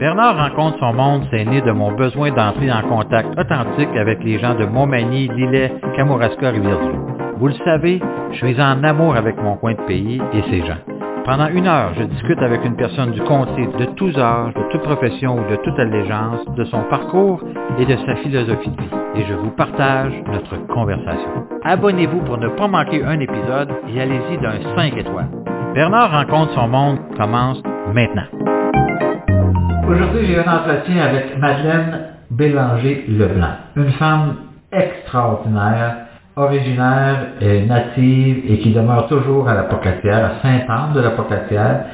Bernard rencontre son monde, c'est né de mon besoin d'entrer en contact authentique avec les gens de Montmagny, Lillet, Kamouraska, Rivière-du-Loup. Vous le savez, je suis en amour avec mon coin de pays et ses gens. Pendant une heure, je discute avec une personne du comté de tous âges, de toute profession ou de toute allégeance, de son parcours et de sa philosophie de vie. Et je vous partage notre conversation. Abonnez-vous pour ne pas manquer un épisode et allez-y d'un 5 étoiles. Bernard rencontre son monde commence maintenant. Aujourd'hui, j'ai un entretien avec Madeleine Bélanger-Leblanc, une femme extraordinaire, originaire et native et qui demeure toujours à la Pocatière, à Saint-Anne de la Pocatière,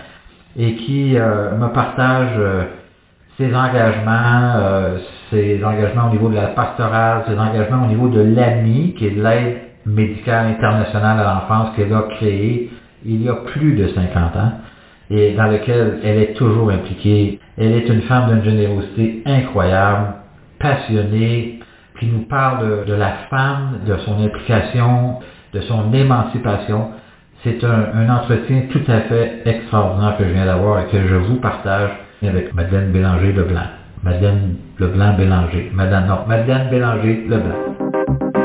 et qui euh, me partage euh, ses engagements, euh, ses engagements au niveau de la pastorale, ses engagements au niveau de l'AMI, qui est l'aide médicale internationale à l'enfance qu'elle a créée il y a plus de 50 ans et dans lequel elle est toujours impliquée. Elle est une femme d'une générosité incroyable, passionnée, qui nous parle de, la femme, de son implication, de son émancipation. C'est un, entretien tout à fait extraordinaire que je viens d'avoir et que je vous partage avec Madeleine Bélanger-Leblanc. Madeleine Leblanc-Bélanger. Madame, non, Madeleine Bélanger-Leblanc.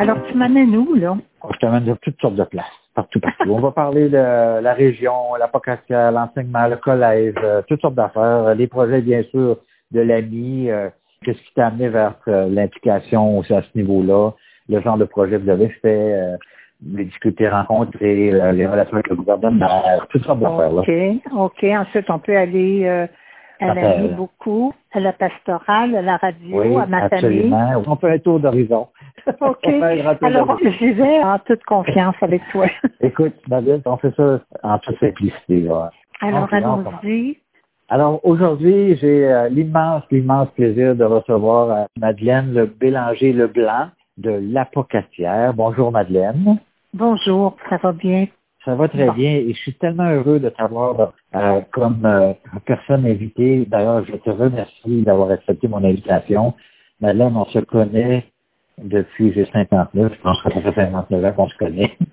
Alors, tu m'amènes où, là? Je t'amène de toutes sortes de places, partout, partout. On va parler de la région, la l'enseignement, le collège, euh, toutes sortes d'affaires, les projets, bien sûr, de l'AMI, euh, qu'est-ce qui t'a amené vers euh, l'implication aussi à ce niveau-là, le genre de projet que vous avez fait, les difficultés rencontrées, les relations avec le gouvernement, toutes sortes d'affaires. OK, OK. Ensuite, on peut aller à la vie beaucoup, à la pastorale, à la radio, à ma absolument. famille. On fait un tour d'horizon. OK. Alors, j'y vais en toute confiance avec toi. Écoute, Madeleine, on fait ça en toute simplicité. Alors, allons-y. Alors, aujourd'hui, j'ai euh, l'immense, l'immense plaisir de recevoir euh, Madeleine Le Bélanger Leblanc de l'Apocatière. Bonjour, Madeleine. Bonjour, ça va bien? Ça va très bien et je suis tellement heureux de t'avoir euh, comme euh, personne invitée. D'ailleurs, je te remercie d'avoir accepté mon invitation. Madeleine, on se connaît depuis j'ai 59. Je pense que ça fait 59 ans qu'on se connaît.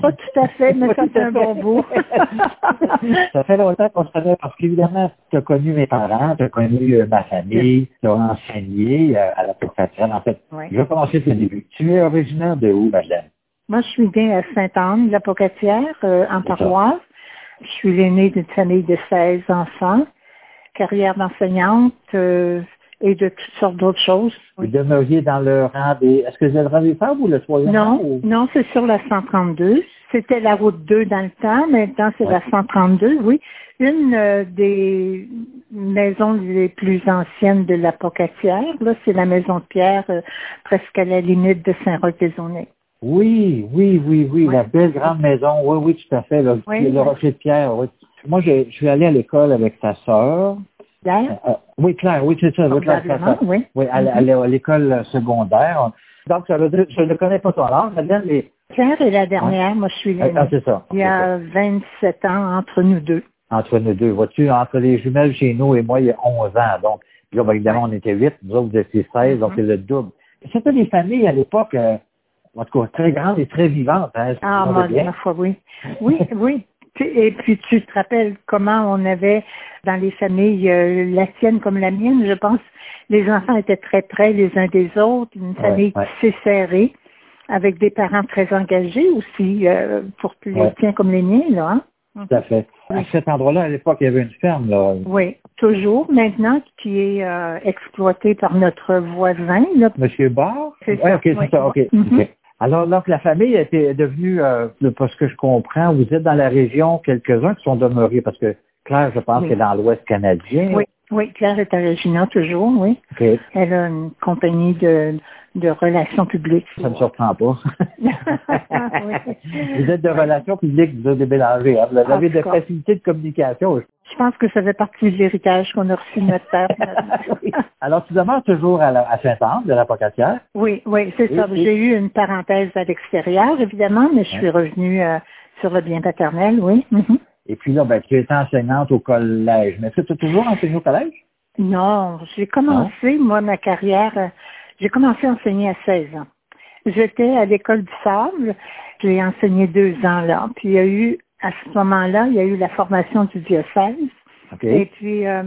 Pas tout à fait, mais ça fait un bon bout. ça fait longtemps qu'on se connaît parce qu'évidemment, tu as connu mes parents, tu as connu euh, ma famille, tu as enseigné à la profession. En fait, je vais commencer le début. Tu es originaire de où, Madeleine? Moi, je suis née à Sainte-Anne, la Pocatière, euh, en paroisse. Je suis l'aînée d'une famille de 16 enfants, carrière d'enseignante euh, et de toutes sortes d'autres choses. Vous demeuriez dans le rang des... Est-ce que c'est le rang des femmes ou le troisième Non, non, c'est sur la 132. C'était la route 2 dans le temps, maintenant c'est la 132, oui. Une euh, des maisons les plus anciennes de la Pocatière, là, c'est la maison de Pierre, presque à la limite de Saint-Roch-des-Aunais. Oui, oui, oui, oui, la belle grande maison. Oui, oui, tout à fait. Le, le Rocher de Pierre. Oui. Moi, je, je suis allé à l'école avec ta sœur. Claire? Euh, oui, Claire, oui, c'est ça. Oui, Claire, oui. oui à, l'école secondaire. Donc, ça veut dire, je ne connais pas ton âge, Madeleine, mais... Claire est la dernière, moi je suis l'aînée. Ah, c'est ça. Il y a 27 ans entre nous deux. Entre nous deux. Vois-tu, entre les jumelles chez nous et moi, il y a 11 ans. Donc, là, ben, évidemment, on était 8, nous autres, vous étiez 16, donc mm-hmm. c'est le double. C'était des familles à l'époque... Euh, en tout cas, très grande et très vivante. Hein, ah, ma foi, oui. Oui, oui. Et puis, tu te rappelles comment on avait dans les familles, euh, la tienne comme la mienne, je pense, les enfants étaient très près les uns des autres, une famille ouais, serrée, avec des parents très engagés aussi, euh, pour les tiens comme les miens, là. Hein? Tout à fait. À cet endroit-là, à l'époque, il y avait une ferme, là. Oui, toujours, maintenant, qui est euh, exploitée par notre voisin. Là. Monsieur Barr? Oui, ok, c'est ça, ok. Mm-hmm. Alors, donc, la famille était devenue, euh, parce que je comprends, vous êtes dans la région, quelques-uns qui sont demeurés, parce que Claire, je pense, est dans l'Ouest canadien. Oui, oui, Claire est originaire toujours, oui. Elle a une compagnie de, de relations publiques. Ça ne me surprend pas. Vous êtes de relations publiques, vous avez déménagé. Hein? Vous avez des facilités de communication. Je pense que ça fait partie de l'héritage qu'on a reçu de notre père. Alors, tu demeures toujours à, à Saint-Anne, de la Pocatière? Oui, oui, c'est ça. J'ai eu une parenthèse à l'extérieur, évidemment, mais je suis revenue euh, sur le bien paternel, oui. Mm-hmm. Et puis là, ben, tu es enseignante au collège. Mais tu as toujours enseigné au collège? Non, j'ai commencé, moi, ma carrière, euh, j'ai commencé à enseigner à 16 ans. J'étais à l'école du Sable. J'ai enseigné deux ans là. Puis il y a eu, à ce moment-là, il y a eu la formation du diocèse. Et puis, euh,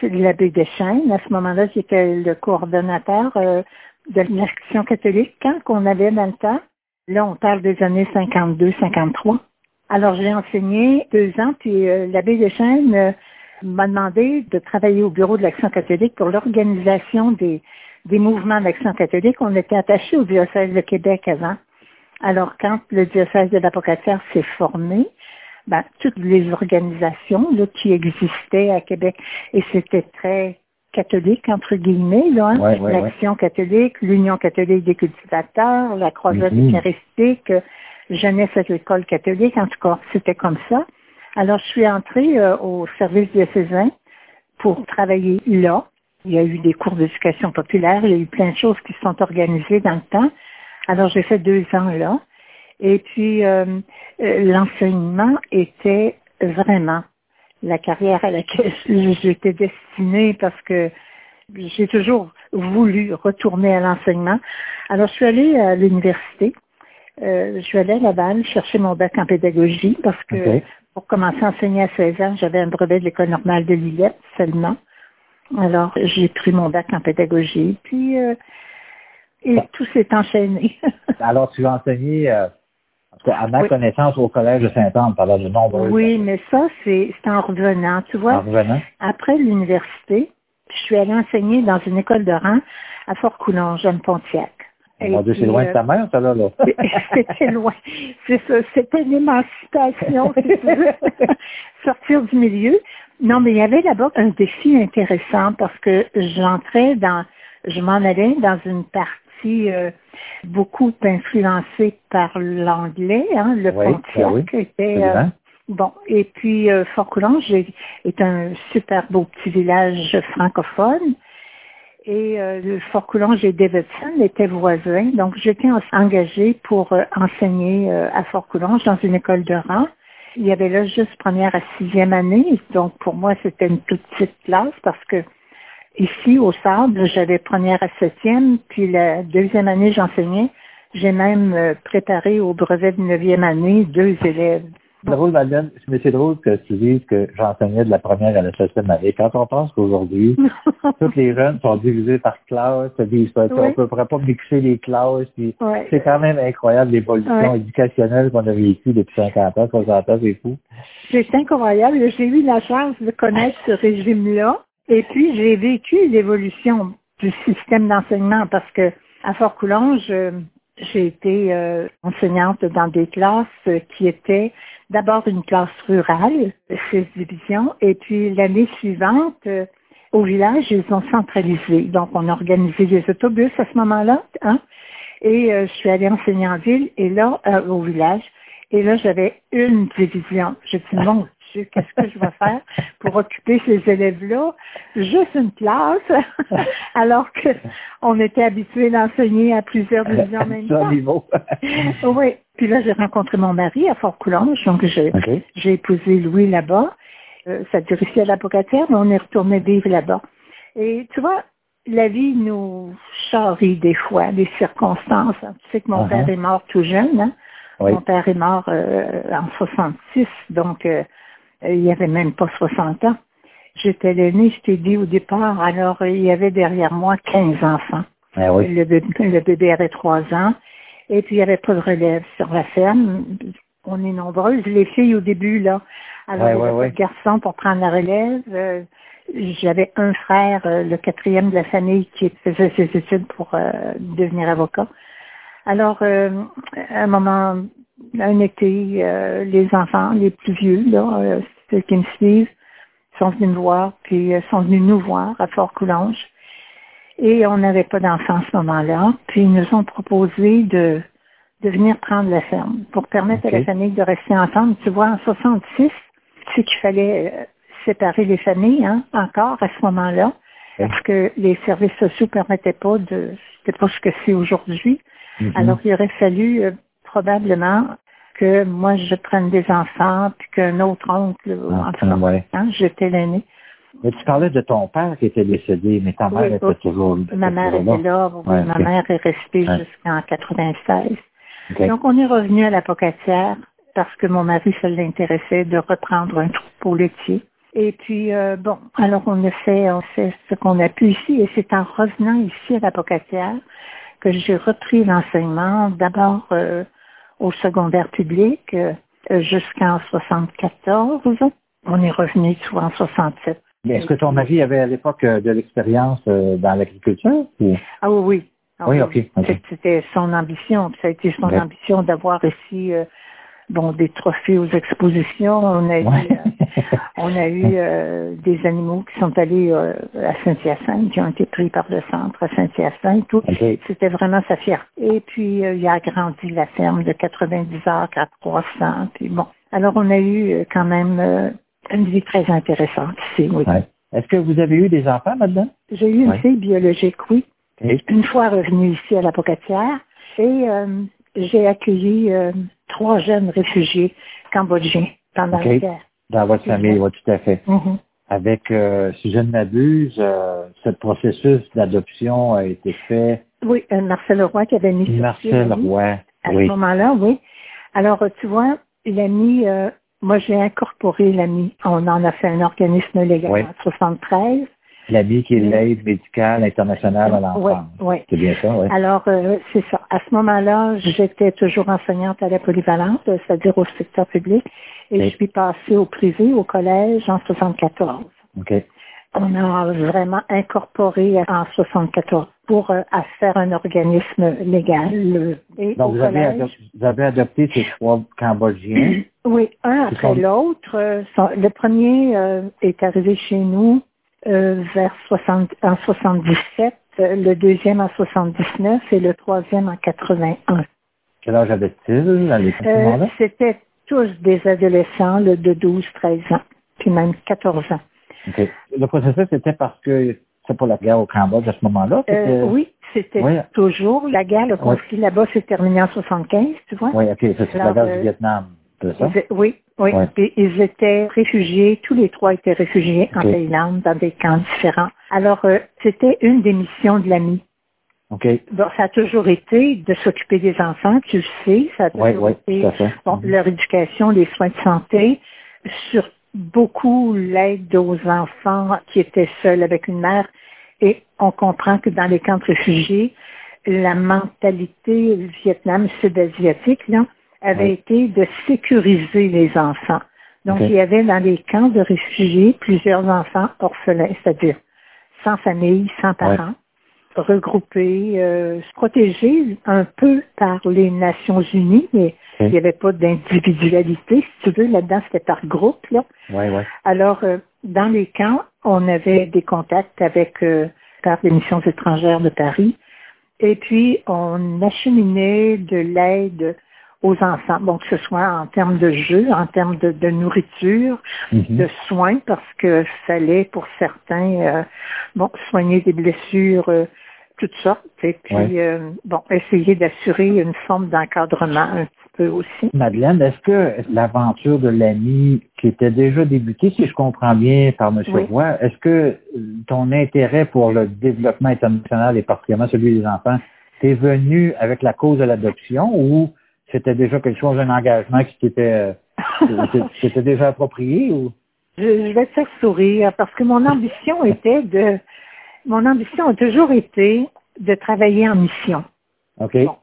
c'est l'abbé Deschênes. À ce moment-là, j'étais le coordonnateur euh, de l'action catholique quand qu'on avait dans le temps. Là, on parle des années 52-53. Alors, j'ai enseigné deux ans, puis euh, l'abbé Deschênes euh, m'a demandé de travailler au bureau de l'Action catholique pour l'organisation des, des mouvements d'Action catholique. On était attaché au diocèse de Québec avant. Alors, quand le diocèse de l'Apocatière s'est formé, ben, toutes les organisations là, qui existaient à Québec, et c'était très catholique, entre guillemets, là, hein. l'Action catholique, l'Union catholique des cultivateurs, la Croisade mm eucharistique, Jeunesse à l'école catholique, en tout cas, c'était comme ça. Alors, je suis entrée euh, au service diocésain pour travailler là. Il y a eu des cours d'éducation populaire, il y a eu plein de choses qui se sont organisées dans le temps. Alors, j'ai fait deux ans là. Et puis, euh, euh, l'enseignement était vraiment la carrière à laquelle j'étais destinée parce que j'ai toujours voulu retourner à l'enseignement. Alors, je suis allée à l'université. Euh, je suis allée à Laval chercher mon bac en pédagogie parce que pour commencer à enseigner à 16 ans, j'avais un brevet de l'École normale de Lillette seulement. Alors, j'ai pris mon bac en pédagogie. Puis, et tout s'est enchaîné. Alors, tu as enseigné à ma connaissance, au collège de Saint-Anne, pendant de nombreuses Oui, mais ça, c'est en revenant. Tu vois, en revenant. après l'université, je suis allée enseigner dans une école de rang à Fort-Coulon, Jeanne Pontiac. Mon Dieu, c'est loin de ta mère, ça, là. là. C'était loin. C'est ça. C'était si tu veux. Sortir du milieu. Non, mais il y avait là-bas un défi intéressant parce que j'entrais dans, je m'en allais dans une partie euh, beaucoup influencé par l'anglais, hein, le oui, Pontiac était euh, bon. Et puis euh, Fort-Coulange est un super beau petit village francophone. Et le Fort-Coulange et Davidson étaient voisins, donc j'étais engagée pour enseigner à Fort-Coulange dans une école de rang. Il y avait là juste première à sixième année, donc pour moi c'était une toute petite classe parce que Ici, au Sable, j'avais première à septième, puis la deuxième année, j'enseignais. J'ai même euh, préparé au brevet de neuvième année deux élèves. C'est drôle, Madeleine, mais c'est drôle que tu dises que j'enseignais de la première à la septième année. Quand on pense qu'aujourd'hui, tous les jeunes sont divisés par classe, oui. on ne pourrait pas mixer les classes. C'est quand même incroyable l'évolution éducationnelle qu'on a vécue depuis 50 ans, 60 ans, c'est fou. C'est incroyable. J'ai eu la chance de connaître ce régime-là. Et puis, j'ai vécu l'évolution du système d'enseignement parce que à Fort-Coulonge, j'ai été euh, enseignante dans des classes qui étaient d'abord une classe rurale, six divisions, et puis l'année suivante, euh, au village, ils ont centralisé. Donc, on a organisé des autobus à ce moment-là, hein, et euh, je suis allée enseigner en ville, et là, au village, et là, j'avais une division. Je dit, mon qu'est-ce que je vais faire pour occuper ces élèves-là? Juste une classe, alors qu'on était habitué d'enseigner à plusieurs divisions en même temps. oui. Puis là, j'ai rencontré mon mari à Fort-Coulonge, donc j'ai épousé Louis là-bas. Euh, ça durait ici à mais on est retourné vivre là-bas. Et tu vois, la vie nous charrie des fois, des circonstances. Tu sais que mon uh-huh. père est mort tout jeune. Hein? Mon père est mort euh, en 66, donc euh, il n'y avait même pas 60 ans. J'étais l'aîné, je t'ai dit au départ, alors il y avait derrière moi 15 enfants. Ah le, bébé, avait 3 ans, et puis il n'y avait pas de relève sur la ferme. On est nombreuses, les filles au début, là. Alors, il y avait pas garçon pour prendre la relève. Euh, j'avais un frère, euh, le quatrième de la famille, qui faisait ses études pour euh, devenir avocat. Alors, à un moment, un été, les enfants, les plus vieux, là, ceux qui me suivent sont venus me voir, puis euh, sont venus nous voir à Fort-Coulonge. Et on n'avait pas d'enfants à ce moment-là. Puis ils nous ont proposé de, de venir prendre la ferme pour permettre à la famille de rester ensemble. Tu vois, en 66, c'est qu'il fallait euh, séparer les familles, hein, encore à ce moment-là, parce que les services sociaux ne permettaient pas de, c'était pas ce que c'est aujourd'hui. Mm-hmm. Alors, il aurait fallu euh, probablement que moi je prenne des enfants, puis qu'un autre oncle, ah, enfin, hein, j'étais l'aîné. Mais tu parlais de ton père qui était décédé, mais ta mère Oui, était oui. toujours Ma mère était là, oui, Ouais, ma mère est restée Ouais. jusqu'en 96. Ok. Donc, on est revenu à la Pocatière parce que mon mari, ça l'intéressait de reprendre un troupeau laitier. Et puis, euh, bon, alors on a fait, on fait ce qu'on a pu ici, et c'est en revenant ici à la Pocatière que j'ai repris l'enseignement, d'abord euh, au secondaire public euh, jusqu'en 74. On est revenu tout en 67. Mais Est-ce que ton mari avait à l'époque euh, de l'expérience euh, dans l'agriculture? ou- Ah oui, oui. Ah Oui, ok, C'était son ambition. Ça a été son ambition d'avoir ici euh, bon, des trophées aux expositions. On a euh, on a eu euh, des animaux qui sont allés euh, à Saint-Hyacinthe, qui ont été pris par le centre à Saint-Hyacinthe. Tout. C'était vraiment sa fierté. Et puis, euh, il a agrandi la ferme de 90 acres à 300. Puis bon. Alors, on a eu quand même une vie très intéressante ici, oui. Ouais. Est-ce que vous avez eu des enfants là-dedans? J'ai eu une Ouais. fille biologique, oui une fois revenue ici à la Pocatière et j'ai accueilli trois jeunes réfugiés cambodgiens pendant la guerre. Dans votre famille, oui, tout à fait. Mhm. Avec, euh, si je ne m'abuse, euh, ce processus d'adoption a été fait. Oui, euh, Marcel Roy qui avait mis Marcel l'AMI. Roy. À Oui. ce moment-là, oui. Alors, euh, tu vois, l'AMI, euh, moi j'ai incorporé l'AMI. On en a fait un organisme légal Oui. en 73. L'AMI qui est Oui. l'aide médicale internationale à Oui, l'enfance. oui. C'est bien ça, oui. Alors, euh, c'est ça. À ce moment-là, j'étais toujours enseignante à la polyvalente, c'est-à-dire au secteur public, et je suis passée au privé, au collège, en 74. OK. On a vraiment incorporé en 74 pour euh, à faire un organisme légal. et Donc, vous avez, vous adopté ces trois Cambodgiens? oui, un après sont- l'autre. euh, le premier euh, est arrivé chez nous vers 60, en 77, euh, le deuxième en 79 et le troisième en 81. Quel âge avaient-ils à ce moment-là? C'était tous des adolescents là, de 12, 13 ans, puis même 14 ans. OK. Le processus était parce que c'est pour la guerre au Cambodge à ce moment-là? Euh, c'était- oui, c'était Oui. toujours. La guerre, le conflit là-bas s'est terminé en 75, tu vois. Oui, OK. C'est la guerre euh, du Vietnam. C'est ça? Ils- oui, oui. Puis ils étaient réfugiés, tous les trois étaient réfugiés en. Thaïlande, dans des camps différents. Alors, euh, c'était une des missions de l'AMI. Bon, ça a toujours été de s'occuper des enfants, tu le sais, ça a toujours été bon, Mhm. leur éducation, les soins de santé, sur beaucoup l'aide aux enfants qui étaient seuls avec une mère. Et on comprend que dans les camps de réfugiés, la mentalité Vietnam sud-asiatique avait été de sécuriser les enfants. Donc, il y avait dans les camps de réfugiés plusieurs enfants orphelins, c'est-à-dire sans famille, sans parents, regroupés, euh, protégés un peu par les Nations Unies, mais il n'y avait pas d'individualité, si tu veux, là-dedans, c'était par groupe, là. Oui, oui. Alors, euh, dans les camps, on avait des contacts avec euh, par les missions étrangères de Paris. Et puis, on acheminait de l'aide aux enfants, bon, que ce soit en termes de jeux, en termes de, de nourriture, Mhm. de soins, parce que fallait pour certains, euh, bon, soigner des blessures, euh, toutes sortes, et puis, Ouais. euh, bon, essayer d'assurer une forme d'encadrement un petit peu aussi. Madeleine, est-ce que l'aventure de l'ami qui était déjà débutée, si je comprends bien, par M. Oui. Roy, est-ce que ton intérêt pour le développement international et particulièrement celui des enfants, t'es venu avec la cause de l'adoption ou c'était déjà quelque chose, un engagement qui t'était, euh, qui t'était déjà approprié ou? Je, je vais te faire sourire parce que mon ambition était de, mon ambition a toujours été de travailler en mission. OK. Bon.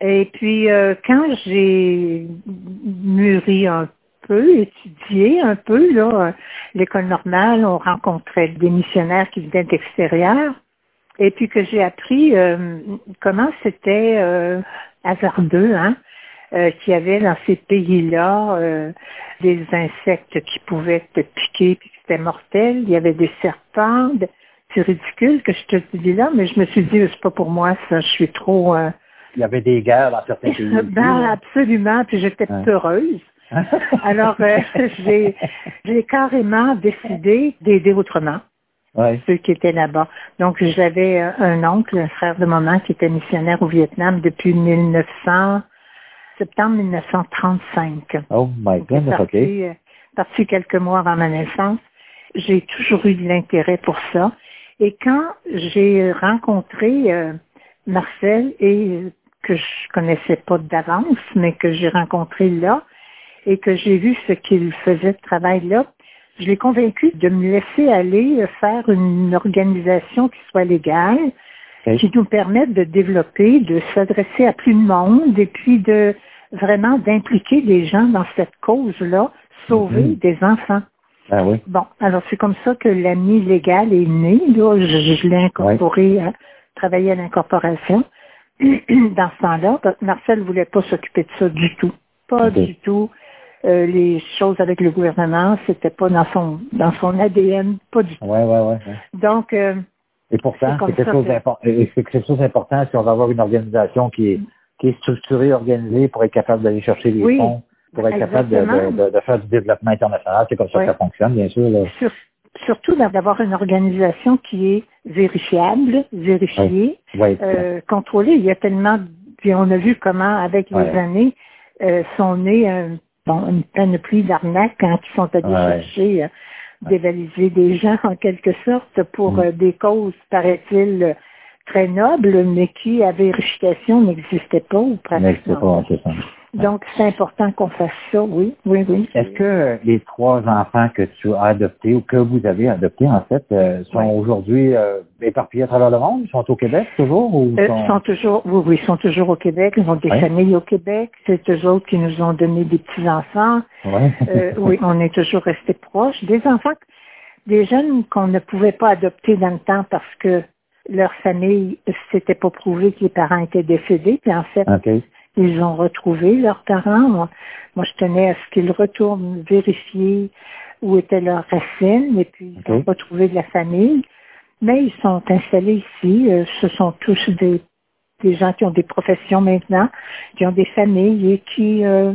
Et puis, euh, quand j'ai mûri un peu, étudié un peu, là, euh, l'école normale, on rencontrait des missionnaires qui venaient d'extérieur. Et puis que j'ai appris euh, comment c'était euh, hasardeux, hein, euh, qu'il y avait dans ces pays-là euh, des insectes qui pouvaient te piquer puis c'était mortel. Il y avait des serpents. de- C'est ridicule que je te dis là, mais je me suis dit, c'est pas pour moi, ça, je suis trop... euh, Il y avait des guerres dans certains pays. ben, absolument, puis j'étais Ouais. peureuse. Alors, euh, j'ai j'ai carrément décidé d'aider autrement Ouais. ceux qui étaient là-bas. Donc, j'avais euh, un oncle, un frère de maman, qui était missionnaire au Vietnam depuis 1900, septembre 1935. Oh my goodness, OK. parti, euh, parti quelques mois avant ma naissance. J'ai toujours eu de l'intérêt pour ça. Et quand j'ai rencontré euh, Marcel et que je connaissais pas d'avance, mais que j'ai rencontré là et que j'ai vu ce qu'il faisait de travail là, je l'ai convaincu de me laisser aller faire une organisation qui soit légale, qui nous permette de développer, de s'adresser à plus de monde et puis de vraiment d'impliquer les gens dans cette cause-là, sauver Mhm. des enfants. Ah oui. Bon, alors c'est comme ça que l'ami légal est né. Là, je, je l'ai incorporé à travailler à l'incorporation. Dans ce temps-là, Marcel voulait pas s'occuper de ça du tout. Pas du tout. Euh, les choses avec le gouvernement, c'était pas dans son dans son ADN, pas du tout. Ouais, ouais, ouais. ouais. Donc, euh, Et pourtant, C'est quelque ça chose d'important si on va avoir une organisation qui est, qui est structurée, organisée pour être capable d'aller chercher les Oui, fonds, pour être capable de, de, de, faire du développement international. C'est comme ça que ça fonctionne, bien sûr. Là. sur- surtout d'avoir une organisation qui est vérifiable, vérifiée, euh, contrôlée. Il y a tellement, puis on a vu comment, avec les années, euh, sont nés euh, bon, une panoplie d'arnaques quand ils sont allés chercher, euh, dévaliser des gens en quelque sorte pour Mm. euh, des causes, paraît-il, très nobles, mais qui, à vérification, n'existaient pas ou pratiquement. pas, c'est ça. Donc, c'est important qu'on fasse ça, oui, oui, oui. Est-ce que les trois enfants que tu as adoptés ou que vous avez adoptés, en fait, euh, sont aujourd'hui euh, éparpillés à travers le monde? Ils sont au Québec toujours? Ou Euh, sont... sont toujours, oui, oui, ils sont toujours au Québec. Ils ont des familles au Québec. C'est eux autres qui nous ont donné des petits-enfants. Ouais. Euh, oui, on est toujours restés proches. Des enfants, des jeunes qu'on ne pouvait pas adopter dans le temps parce que leur famille, s'était pas prouvé que les parents étaient décédés. Puis en fait, OK. Ils ont retrouvé leurs parents. Moi, moi, je tenais à ce qu'ils retournent vérifier où étaient leurs racines et puis ils ont Ok. retrouvé de la famille. Mais ils sont installés ici. Euh, ce sont tous des, des gens qui ont des professions maintenant, qui ont des familles et qui euh,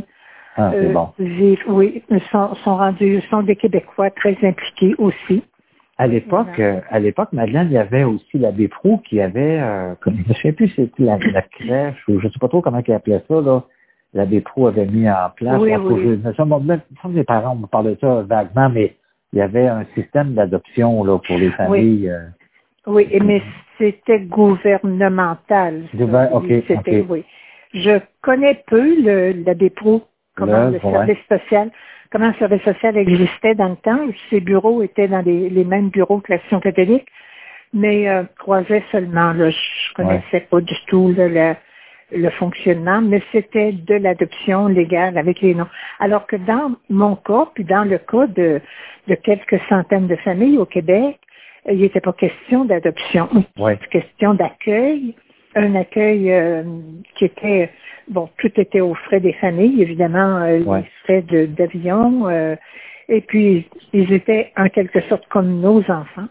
Ah, euh, bon. vivent, oui, sont, sont rendus, sont des Québécois très impliqués aussi. À l'époque, euh, à l'époque, Madeleine, il y avait aussi l'abbé Prou qui avait, euh, comme, je ne sais plus si c'était la, la crèche ou je ne sais pas trop comment il appelait ça, là. L'abbé Prou avait mis en place. Oui, oui. je- même- que mes parents me parlaient de ça vaguement, mais il y avait un système d'adoption, là, pour les familles. euh, Oui, et- mais c'était gouvernemental. ça. C'était, oui. Je connais peu le, la DEPRO, comment Le- service social, comment le service social existait dans le temps. Ces bureaux étaient dans les, les mêmes bureaux que l'Action catholique, mais euh, croisais seulement. Là, je connaissais pas du tout là, le, le fonctionnement, mais c'était de l'adoption légale avec les noms. Alors que dans mon cas, puis dans le cas de, de quelques centaines de familles au Québec, euh, il n'était pas question d'adoption, Ouais. question d'accueil, un accueil euh, qui était, bon, tout était aux frais des familles, évidemment, euh, Ouais. les frais d'avion, euh, et puis ils étaient en quelque sorte comme nos enfants.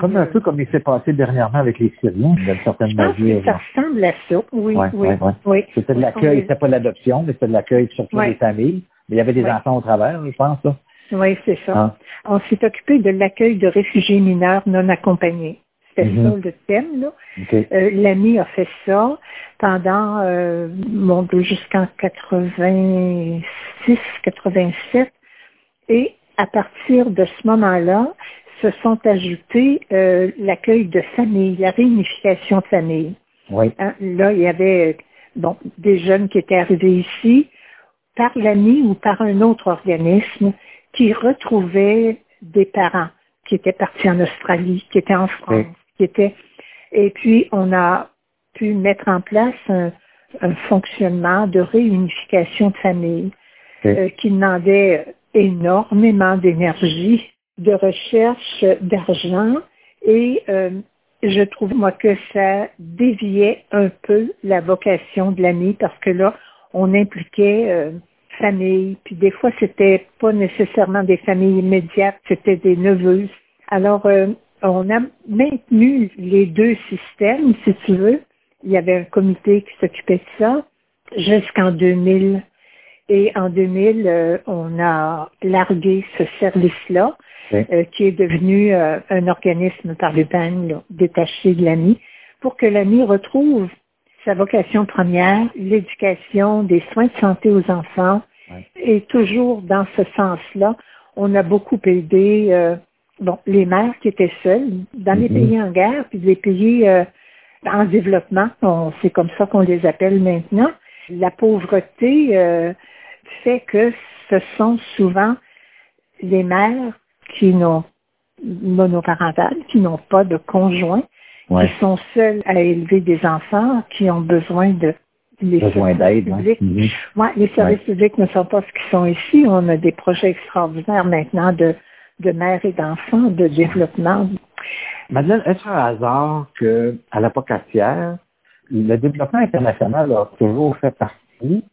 Comme un peu comme il s'est passé dernièrement avec les Syriens, d'une certaine Je pense mesure. que ça ressemble à ça, oui, Ouais, oui, ouais, oui. C'était de l'accueil, c'était pas de l'adoption, mais c'était de l'accueil surtout des familles. Mais il y avait des enfants au travers, je pense, là. Oui, c'est ça. Ah. On s'est occupé de l'accueil de réfugiés mineurs non accompagnés. C'était ça le thème, là. Euh, L'AMI a fait ça pendant, euh, mon Dieu, jusqu'en 86, 87. Et à partir de ce moment-là, se sont ajoutés euh, l'accueil de famille, la réunification de famille. Oui. Hein, Là, il y avait bon, des jeunes qui étaient arrivés ici par l'AMI ou par un autre organisme qui retrouvait des parents qui étaient partis en Australie, qui étaient en France, Oui. Qui étaient... Et puis, on a pu mettre en place un, un fonctionnement de réunification de famille euh, qui demandait énormément d'énergie, de recherche, d'argent. Et euh, je trouve moi que ça déviait un peu la vocation de l'ami parce que là, on impliquait euh, famille, puis des fois c'était pas nécessairement des familles immédiates, c'était des neveux. Alors euh, on a maintenu les deux systèmes, si tu veux. Il y avait un comité qui s'occupait de ça jusqu'en 2000. Et en 2000, euh, on a largué ce service-là, euh, qui est devenu euh, un organisme par le PAN, là, détaché de l'AMI, pour que l'AMI retrouve sa vocation première, l'éducation, des soins de santé aux enfants. Et toujours dans ce sens-là, on a beaucoup aidé bon, les mères qui étaient seules dans les Mhm. pays en guerre, puis les pays euh, en développement, c'est comme ça qu'on les appelle maintenant. La pauvreté euh, fait que ce sont souvent les mères qui n'ont monoparentales, qui n'ont pas de conjoint, Ouais. qui sont seules à élever des enfants, qui ont besoin de les Besoin services hein. publics. Mhm. Ouais, les services publics ne sont pas ce qu'ils sont ici. On a des projets extraordinaires maintenant de, de mères et d'enfants, de développement. Madeleine, est-ce un hasard que à la Pocatière, le développement international a toujours fait partie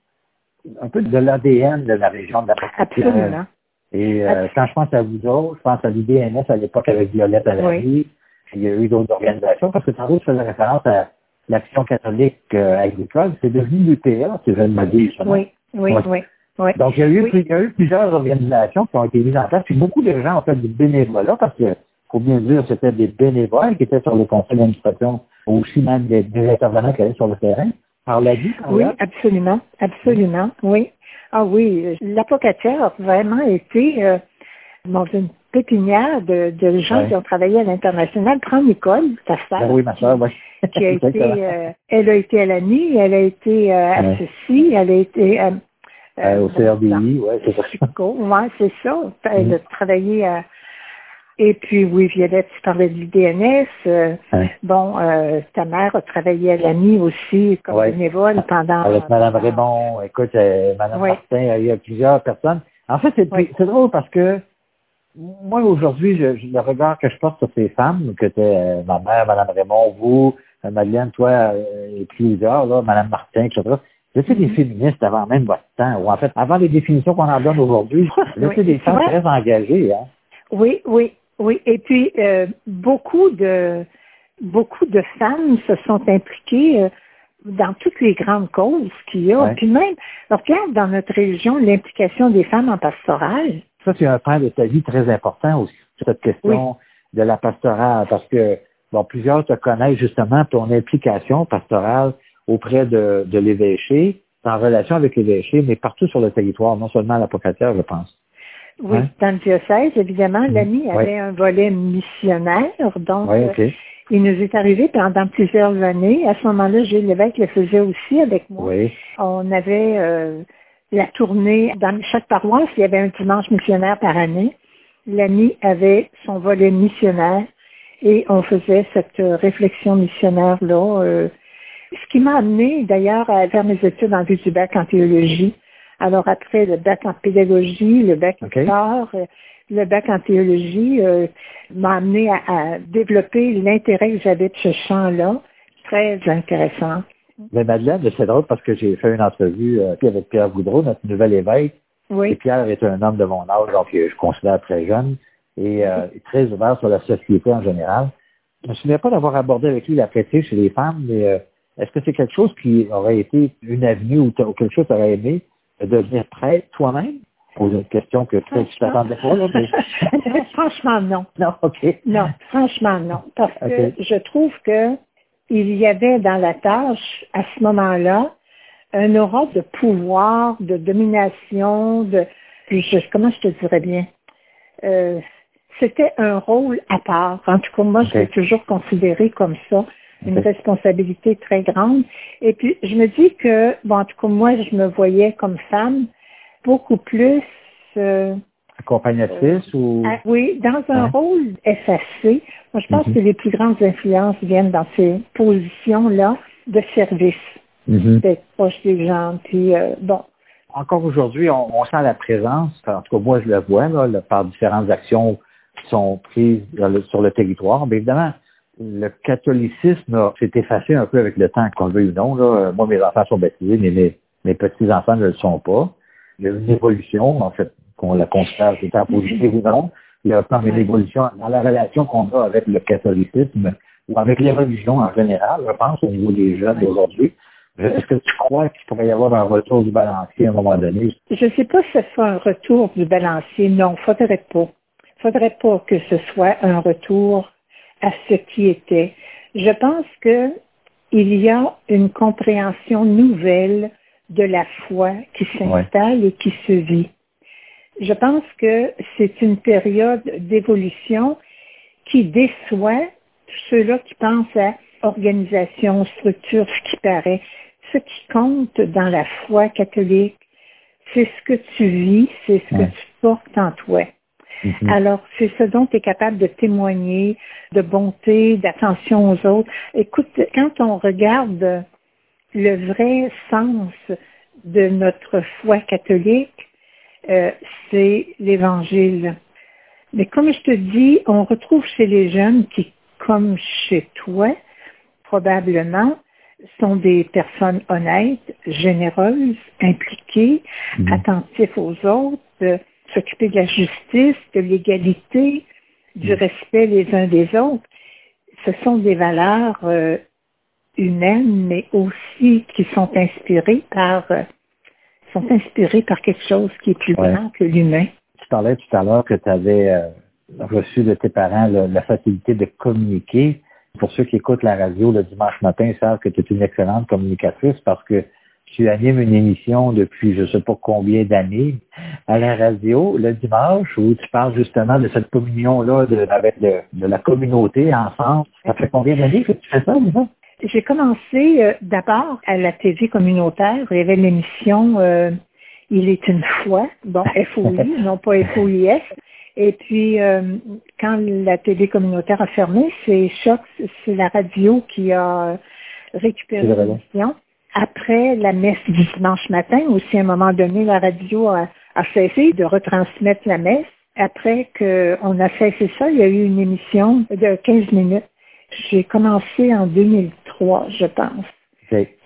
un peu de l'ADN de la région de la? Absolument. Et euh, quand je pense à vous autres, je pense à l'IDNS à l'époque avec Violette à Oui. il y a eu d'autres organisations, parce que tantôt je faisais référence à l'Action catholique euh, agricole, c'est devenu l'UPA, si je ne me dis ça. Oui, oui, oui, oui. Donc, il y, a eu, Oui. il y a eu plusieurs organisations qui ont été mises en place, puis beaucoup de gens ont fait du bénévolat, parce que, faut bien dire, c'était des bénévoles qui étaient sur le conseil d'administration, ou aussi même des, des intervenants qui allaient sur le terrain. Par la vie, Oui, là. absolument, absolument, oui. Ah oui, l'apocatière a vraiment été euh, dans une pépinière de, de gens qui ont travaillé à l'international. Prends Nicole, ta sœur, Ben oui, ma soeur, oui. qui a été, euh, elle a été à l'ANI, elle a été euh, à ceci, elle a été euh, Euh, au dans- CRDI, oui, c'est ça. Ouais, c'est ça. Elle Mhm. a travaillé à... Et puis, oui, Violette, tu parlais du DNS. euh. Bon, euh, ta mère a travaillé à l'ANI aussi comme Ouais. bénévole pendant... Avec Mme Raymond, écoute, euh, Mme Oui. Martin, il y a plusieurs personnes. En fait, c'est Oui. drôle parce que moi, aujourd'hui, le regard que je porte sur ces femmes, que t'es euh, ma mère, Mme Raymond, vous, euh, Madeleine, toi, euh, et plusieurs, là, Mme Martin, etc. J'étais des Mhm. féministes avant même votre temps, ou en fait, avant les définitions qu'on en donne aujourd'hui. Oui, des femmes très engagées, hein. Oui, oui, oui. Et puis, euh, beaucoup de beaucoup de femmes se sont impliquées euh, dans toutes les grandes causes qu'il y a. Ouais. Puis même, regarde dans notre région l'implication des femmes en pastoral. Ça, c'est un point de ta vie très important aussi, cette question de la pastorale, parce que bon, plusieurs te connaissent justement ton implication pastorale auprès de, de l'évêché, en relation avec l'évêché, mais partout sur le territoire, non seulement à la Pocatière, je pense. Oui, Ouais. dans le diocèse, évidemment, Mhm. l'AMI avait un volet missionnaire, donc Oui, euh, il nous est arrivé pendant plusieurs années. À ce moment-là, Gilles Lévesque le faisait aussi avec moi. Oui. On avait euh, la tournée, dans chaque paroisse, il y avait un dimanche missionnaire par année. L'AMI avait son volet missionnaire et on faisait cette euh, réflexion missionnaire-là. euh, ce qui m'a amené d'ailleurs à faire mes études en vue du bac en théologie. Alors après le bac en pédagogie, le bac OK. histoire, euh, le bac en théologie euh, m'a amené à, à développer l'intérêt que j'avais de ce champ-là. Très intéressant. Mais Madeleine, c'est drôle parce que j'ai fait une entrevue euh, avec Pierre Goudreau, notre nouvel évêque, et Oui, Pierre est un homme de mon âge, donc euh, je considère très jeune, et euh, très ouvert sur la société en général. Je me souviens pas d'avoir abordé avec lui la prêtrise chez les femmes, mais euh, est-ce que c'est quelque chose qui aurait été une avenue ou quelque chose aurais aimé de devenir prêtre toi-même? Pose une question que tu t'attendais pas, là, mais... Franchement, non. non, OK. Non, franchement, non. Parce que je trouve que il y avait dans la tâche, à ce moment-là, un aura de pouvoir, de domination, de, je- comment je te dirais bien, Euh, c'était un rôle à part. En tout cas, moi, je l'ai toujours considéré comme ça, une responsabilité très grande. Et puis, je me dis que, bon, en tout cas, moi, je me voyais comme femme beaucoup plus... euh, Accompagnatrice ou... ah, oui, dans un Ouais. rôle effacé. Moi, je pense Mhm. que les plus grandes influences viennent dans ces positions-là de service, Mhm. d'être proche des gens. Puis, euh, bon, encore aujourd'hui, on, on sent la présence, en tout cas moi je le vois, là, par différentes actions qui sont prises dans le- sur le territoire. Mais évidemment, le catholicisme s'est effacé un peu avec le temps, qu'on le veuille ou non. Là. Euh, Moi, mes enfants sont baptisés, mais mes, mes petits-enfants ne le sont pas. Il y a une évolution, en fait, qu'on la constate, étant positive ou non. Il y a une évolution dans la relation qu'on a avec le catholicisme ou avec les religions en général, je pense, au niveau des jeunes d'aujourd'hui. Est-ce que tu crois qu'il pourrait y avoir un retour du balancier à un moment donné? je ne sais pas si ce soit un retour du balancier. Non, faudrait pas. Faudrait pas que ce soit un retour à ce qui était. Je pense que il y a une compréhension nouvelle de la foi qui s'installe et qui se vit. je pense que c'est une période d'évolution qui déçoit ceux-là qui pensent à organisation, structure, ce qui paraît. Ce qui compte dans la foi catholique, c'est ce que tu vis, c'est ce que tu portes en toi. Mm-hmm. Alors, c'est ce dont tu es capable de témoigner, de bonté, d'attention aux autres. Écoute, quand on regarde le vrai sens de notre foi catholique, euh, c'est l'Évangile. Mais comme je te dis, on retrouve chez les jeunes qui, comme chez toi, probablement, sont des personnes honnêtes, généreuses, impliquées, mmh. attentifs aux autres, s'occuper de la justice, de l'égalité, du mmh. respect les uns des autres. Ce sont des valeurs euh, humaines, mais aussi qui sont inspirées par euh, sont inspirées par quelque chose qui est plus grand que l'humain. Tu parlais tout à l'heure que tu avais euh, reçu de tes parents la facilité de communiquer. Pour ceux qui écoutent la radio le dimanche matin, ils savent que tu es une excellente communicatrice parce que tu animes une émission depuis je ne sais pas combien d'années à la radio le dimanche où tu parles justement de cette communion-là avec de la communauté ensemble. Ça fait combien d'années que tu fais ça, déjà? J'ai commencé euh, d'abord à la TV communautaire. Il y avait l'émission euh, Il est une fois, bon, FOI, non pas FOIS. Et puis, euh, quand la TV communautaire a fermé, c'est Choc, c'est la radio qui a récupéré l'émission. Après la messe du dimanche matin, aussi à un moment donné, la radio a, a cessé de retransmettre la messe. Après qu'on a cessé ça, il y a eu une émission de 15 minutes. J'ai commencé en 2003 je pense.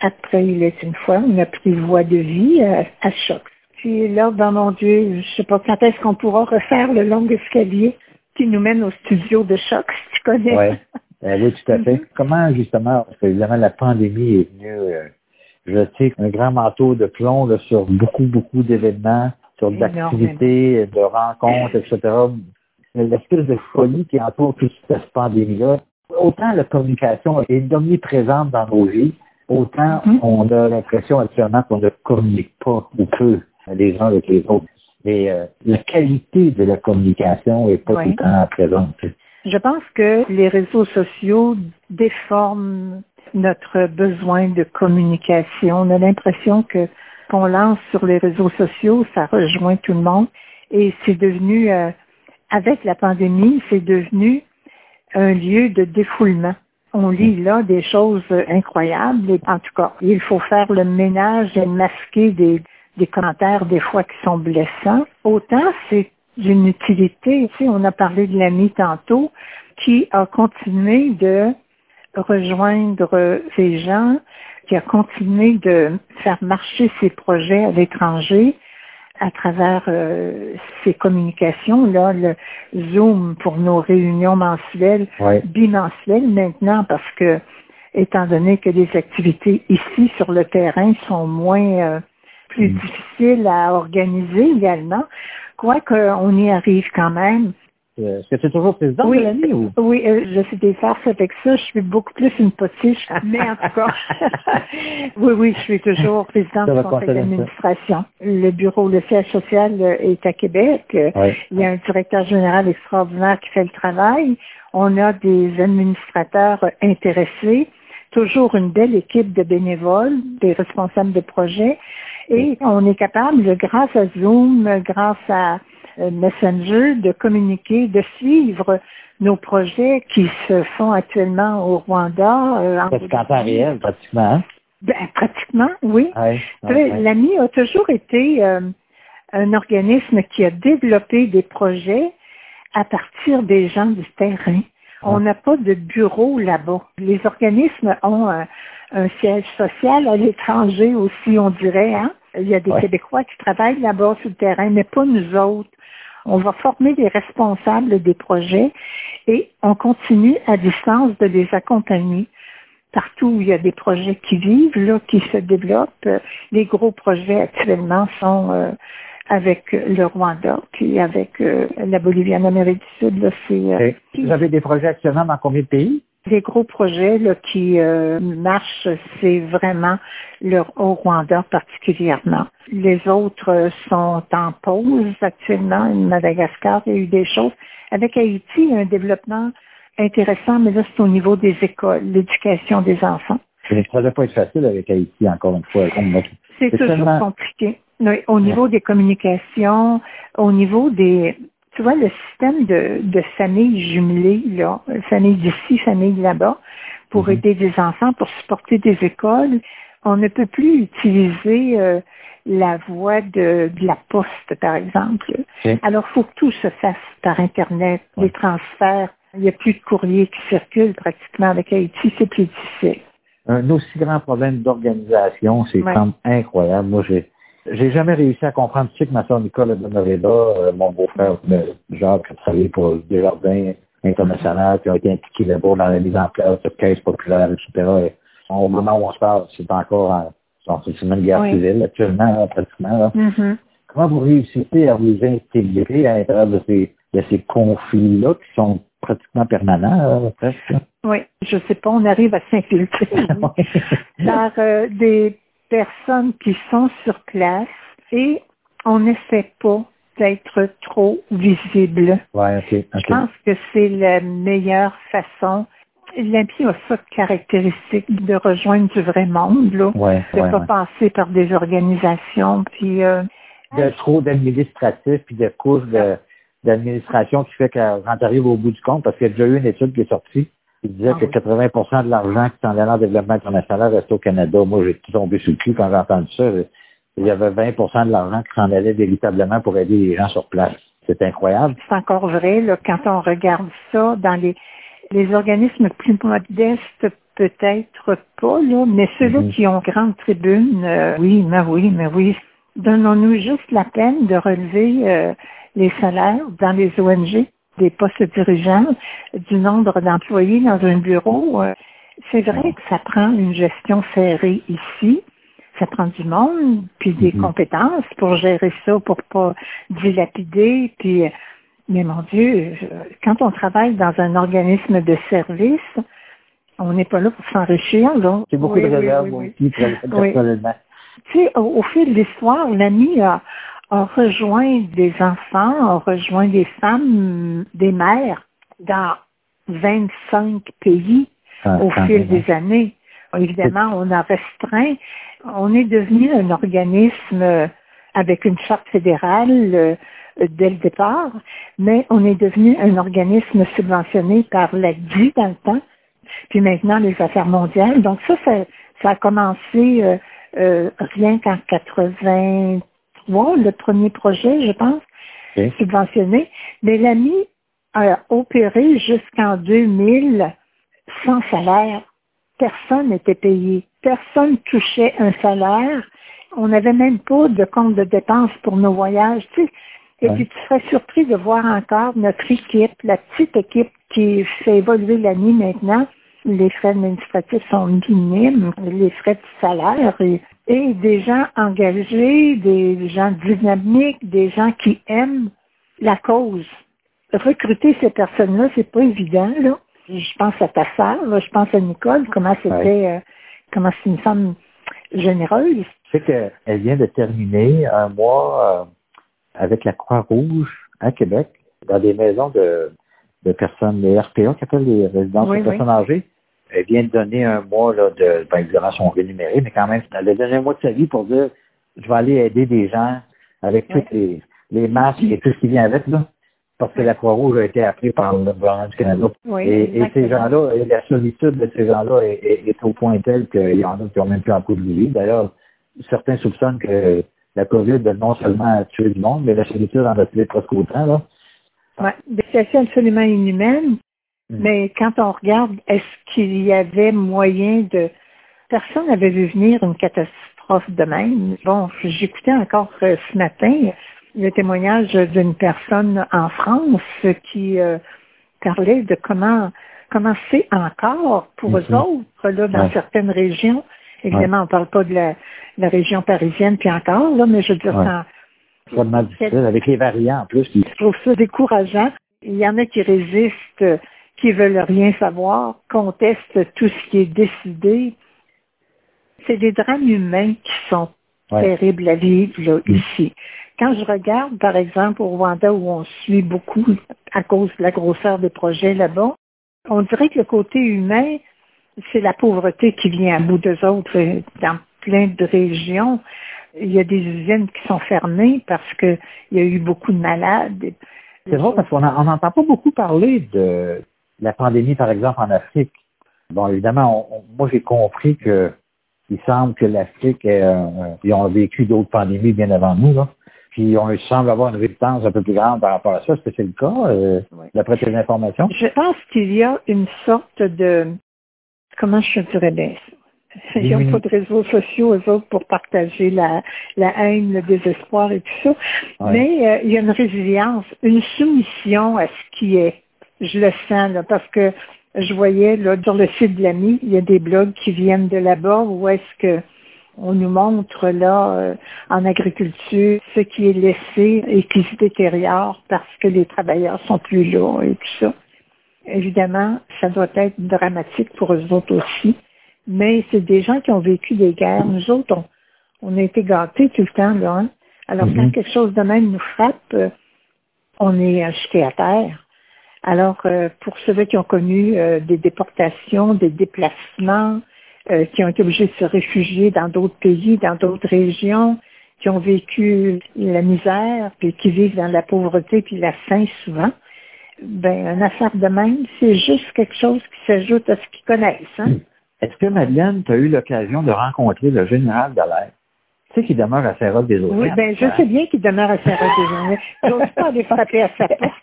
Après, il est une fois, on a pris voie de vie à, choc. Puis là, ben mon Dieu, je sais pas quand est-ce qu'on pourra refaire le long escalier qui nous mène au studio de choc, si tu connais. Ouais. Euh, oui, tout à fait. Mm-hmm. Comment, justement, parce évidemment, la pandémie est venue euh, jeter un grand manteau de plomb sur beaucoup, beaucoup d'événements, sur d'activités, de rencontres, etc. L'espèce de folie qui entoure toute cette pandémie-là, autant la communication est omniprésente dans nos vies, autant mm-hmm. on a l'impression actuellement qu'on ne communique pas ou peu les uns avec les autres. Mais euh, la qualité de la communication est pas tout le temps présente. Je pense que les réseaux sociaux déforment notre besoin de communication. On a l'impression que qu'on lance sur les réseaux sociaux, ça rejoint tout le monde. Et c'est devenu, euh, avec la pandémie, c'est devenu un lieu de défoulement. On lit là des choses incroyables. En tout cas, il faut faire le ménage et masquer des, des commentaires des fois qui sont blessants. Autant c'est d'une utilité. Tu sais, on a parlé de l'ami tantôt qui a continué de rejoindre ces gens, qui a continué de faire marcher ses projets à l'étranger, à travers euh, ces communications, là, le Zoom pour nos réunions mensuelles, bimensuelles maintenant, parce que étant donné que les activités ici sur le terrain sont moins euh, plus mm. difficiles à organiser également, quoique on y arrive quand même. Euh, est-ce que tu es toujours présidente oui, de l'année ou? Oui, euh, je fais des farces avec ça. Je suis beaucoup plus une potiche, mais en tout cas, oui, oui, je suis toujours présidente du conseil d'administration. Le bureau, le siège social euh, est à Québec. Il y a un directeur général extraordinaire qui fait le travail. On a des administrateurs intéressés, toujours une belle équipe de bénévoles, des responsables de projets. Et on est capable, grâce à Zoom, grâce à euh, Messenger de communiquer, de suivre nos projets qui se font actuellement au Rwanda. Euh, en temps réel, pratiquement. Hein? Ben, pratiquement, oui. L'AMI a toujours été euh, un organisme qui a développé des projets à partir des gens du terrain. On n'a pas de bureau là-bas. Les organismes ont un, siège social à l'étranger aussi, on dirait. Hein? Il y a des Québécois qui travaillent là-bas sur le terrain, mais pas nous autres. On va former les responsables des projets et on continue à distance de les accompagner partout où il y a des projets qui vivent, là, qui se développent. Les gros projets actuellement sont euh, avec le Rwanda, puis avec euh, la Bolivie en Amérique du Sud. Là, euh, Vous avez des projets actuellement dans combien de pays? Les gros projets là, qui euh, marchent, c'est vraiment le au Rwanda particulièrement. Les autres sont en pause actuellement. Madagascar, il y a eu des choses. Avec Haïti, il y a un développement intéressant, mais là, c'est au niveau des écoles, l'éducation des enfants. Ça ne va pas être facile avec Haïti, encore une fois. C'est toujours tellement... compliqué. Oui, au niveau des communications, au niveau des, tu vois, le système de, de famille jumelée, là, famille d'ici, famille là-bas, pour mm-hmm. aider des enfants, pour supporter des écoles, on ne peut plus utiliser euh, la voie de, de, la poste, par exemple. Alors, il faut que tout se fasse par Internet, les transferts. Il n'y a plus de courrier qui circule pratiquement avec Haïti, c'est plus difficile. Un aussi grand problème d'organisation, c'est quand même incroyable. Moi, j'ai j'ai jamais réussi à comprendre. Sais que ma soeur Nicole a demeuré là, euh, mon beau-frère Jacques a travaillé pour Desjardins international, qui a été impliqué là-bas dans la mise en place de caisses populaires, etc. Et au moment où on se parle, c'est encore en, c'est une guerre civile actuellement, pratiquement. Mm-hmm. Comment vous réussissez à vous intégrer à l'intérieur de ces, de ces conflits-là qui sont pratiquement permanents, presque? Oui, je sais pas, on arrive à s'infiltrer par euh, des personnes qui sont sur place et on n'essaie pas d'être trop visible. Ouais, okay, Je pense que c'est la meilleure façon. L'IMPI a ça caractéristique de rejoindre du vrai monde, là. Ouais, de ouais, pas passer par des organisations, puis... Euh, de trop d'administratifs, puis de couches d'administration qui fait que quand tu arrives au bout du compte, parce qu'il y a déjà eu une étude qui est sortie, il disait que 80 de l'argent qui s'en allait en développement international restait au Canada. Moi, j'ai tombé sous le cul quand j'ai entendu ça. Il y avait 20% de l'argent qui s'en allait véritablement pour aider les gens sur place. C'est incroyable. C'est encore vrai, là, quand on regarde ça dans les, les organismes plus modestes, peut-être pas, là, mais ceux-là mm-hmm. qui ont grande tribune, euh, oui, mais oui, mais oui. Donnons-nous juste la peine de relever euh, les salaires dans les ONG des postes dirigeants, du nombre d'employés dans un bureau. Euh, c'est vrai que ça prend une gestion serrée ici. Ça prend du monde, puis des mm-hmm. compétences pour gérer ça, pour pas dilapider. Puis, mais mon Dieu, quand on travaille dans un organisme de service, on n'est pas là pour s'enrichir, C'est beaucoup de réserve oui, aussi, personnellement. Tu sais, au, au, fil de l'histoire, l'ami a, a rejoint des enfants, a rejoint des femmes, des mères dans 25 pays ah, au fil des années. Évidemment, on a restreint. On est devenu un organisme avec une charte fédérale euh, dès le départ, mais on est devenu un organisme subventionné par la DI dans le temps, puis maintenant les affaires mondiales. Donc ça, ça, a commencé euh, euh, rien qu'en 80 le premier projet, je pense, subventionné. Mais l'AMI a opéré jusqu'en 2000 sans salaire. Personne n'était payé. Personne touchait un salaire. On n'avait même pas de compte de dépenses pour nos voyages. Tu sais. Et puis tu serais surpris de voir encore notre équipe, la petite équipe qui fait évoluer l'AMI maintenant. Les frais administratifs sont minimes, les frais de salaire. Et et des gens engagés, des gens dynamiques, des gens qui aiment la cause. Recruter ces personnes-là, c'est pas évident, là. Je pense à ta sœur, je pense à Nicole, comment c'était, euh, comment c'est une femme généreuse. Tu sais qu'elle vient de terminer un mois euh, avec la Croix-Rouge à Québec, dans des maisons de, de personnes, les RPA, qui appellent les résidences de personnes âgées elle vient de donner un mois là, de, ben, évidemment, son rémunéré, mais quand même, elle a donné un mois de sa vie pour dire, je vais aller aider des gens avec tous les, les masques et tout ce qui vient avec, là. Parce que la Croix-Rouge a été appelée par le gouvernement du Canada. et, et, ces gens-là, la solitude de ces gens-là est, est, au point tel qu'il y en a qui ont même plus un coup de vie. D'ailleurs, certains soupçonnent que la COVID non seulement a tué du monde, mais la solitude en a tué presque autant, là. Ouais, des situations absolument inhumaines. Mm. Mais quand on regarde, est-ce qu'il y avait moyen de... Personne n'avait vu venir une catastrophe de même? Bon, j'écoutais encore euh, ce matin le témoignage d'une personne en France qui euh, parlait de comment comment c'est encore pour eux mm-hmm. autres là, dans certaines régions. Évidemment, on ne parle pas de la, région parisienne puis encore, là, mais je veux dire, ouais. ça, difficile avec les variants en plus. Je trouve ça décourageant. Il y en a qui résistent qui veulent rien savoir, contestent tout ce qui est décidé. C'est des drames humains qui sont terribles à vivre là, mm. ici. Quand je regarde, par exemple, au Rwanda, où on suit beaucoup à cause de la grosseur des projets là-bas, on dirait que le côté humain, c'est la pauvreté qui vient à bout d'eux autres dans plein de régions. Il y a des usines qui sont fermées parce qu'il y a eu beaucoup de malades. C'est vrai parce qu'on n'entend pas beaucoup parler de la pandémie, par exemple, en Afrique. Bon, évidemment, moi j'ai compris que il semble que l'Afrique, ils ont vécu d'autres pandémies bien avant nous, là. Puis on semble avoir une résistance un peu plus grande par rapport à ça. Est-ce que c'est le cas, euh, d'après tes informations? Je pense qu'il y a une sorte de comment je dirais bien ils n'ont pas de réseaux sociaux, eux autres, pour partager la, la haine, le désespoir et tout ça. Mais euh, il y a une résilience, une soumission à ce qui est. Je le sens, là, parce que je voyais là, sur le site de l'AMI, il y a des blogs qui viennent de là-bas où est-ce que on nous montre là euh, en agriculture ce qui est laissé et qui se détériore parce que les travailleurs sont plus là et tout ça. Évidemment, ça doit être dramatique pour eux autres aussi, mais c'est des gens qui ont vécu des guerres. Nous autres, on, a été gâtés tout le temps, là. Hein. Alors, quand mhm. quelque chose de même nous frappe, euh, on est acheté à terre. Alors, euh, pour ceux qui ont connu euh, des déportations, des déplacements, qui ont été obligés de se réfugier dans d'autres pays, dans d'autres régions, qui ont vécu la misère, puis qui vivent dans la pauvreté puis la faim souvent, ben, une affaire de même, c'est juste quelque chose qui s'ajoute à ce qu'ils connaissent. Hein? Est-ce que, Madeleine, tu as eu l'occasion de rencontrer le général Dallaire? Tu sais qu'il demeure à saint des Autres. Oui, ben, je sais bien qu'il demeure à saint des Je J'ose pas aller frapper à sa porte.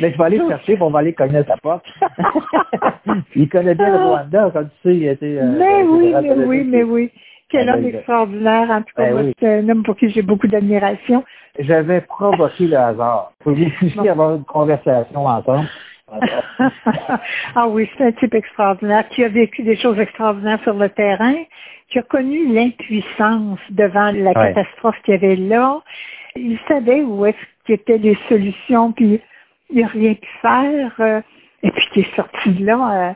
Mais je vais aller le chercher, on va aller cogner à sa porte. il connaît bien le Rwanda, comme tu sais, il était... Euh, mais oui, mais oui, mais oui. Quel homme extraordinaire, en tout cas, ben c'est un homme pour qui j'ai beaucoup d'admiration. J'avais provoqué le hasard. Vous avoir une conversation ensemble? ah oui, c'est un type extraordinaire qui a vécu des choses extraordinaires sur le terrain, qui a connu l'impuissance devant la catastrophe qu'il y avait là. Il savait où est-ce qu'étaient les solutions, puis il n'a rien pu faire. Euh, et puis qui est sorti de là. Euh,